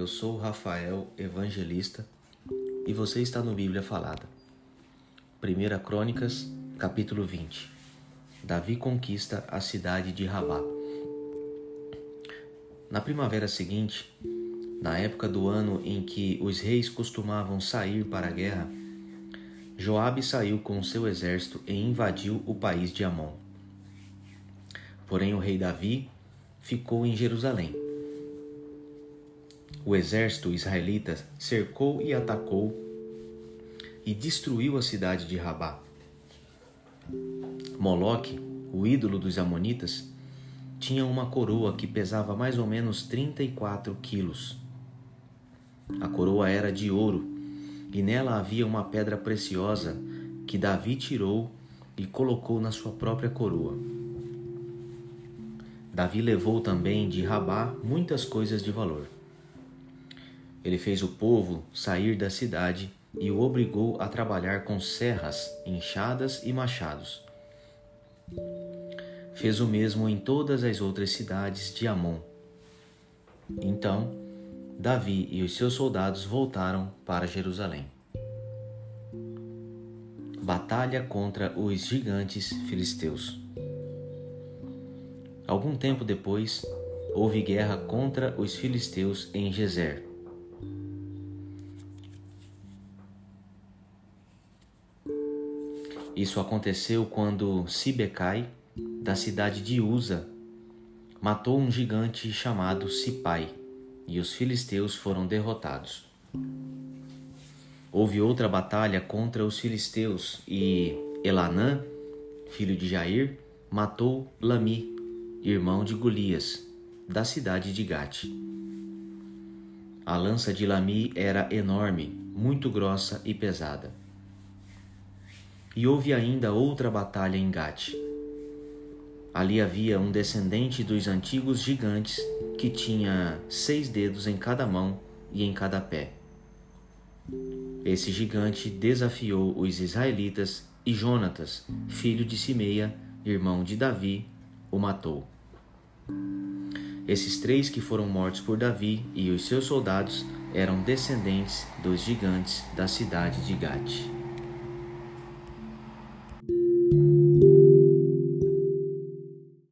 eu sou Rafael Evangelista e você está no Bíblia Falada. 1 Crônicas, capítulo 20. Davi conquista a cidade de Rabá. Na primavera seguinte, na época do ano em que os reis costumavam sair para a guerra, Joabe saiu com seu exército e invadiu o país de Amon. Porém, o rei Davi ficou em Jerusalém. O exército israelita cercou e atacou e destruiu a cidade de Rabá. Moloque, o ídolo dos amonitas, tinha uma coroa que pesava mais ou menos 34 quilos. A coroa era de ouro e nela havia uma pedra preciosa que Davi tirou e colocou na sua própria coroa. Davi levou também de Rabá muitas coisas de valor. Ele fez o povo sair da cidade e o obrigou a trabalhar com serras, enxadas e machados. Fez o mesmo em todas as outras cidades de Amon. Então, Davi e os seus soldados voltaram para Jerusalém. Batalha contra os gigantes filisteus. Algum tempo depois, houve guerra contra os filisteus em Gezer. Isso aconteceu quando Sibecai, da cidade de Uza, matou um gigante chamado Sipai, e os filisteus foram derrotados. Houve outra batalha contra os filisteus e Elanã, filho de Jair, matou Lami, irmão de Golias, da cidade de Gate. A lança de Lami era enorme, muito grossa e pesada. E houve ainda outra batalha em Gate. Ali havia um descendente dos antigos gigantes que tinha seis dedos em cada mão e em cada pé. Esse gigante desafiou os israelitas e Jonatas, filho de Simeia, irmão de Davi, o matou. Esses três que foram mortos por Davi e os seus soldados eram descendentes dos gigantes da cidade de Gate.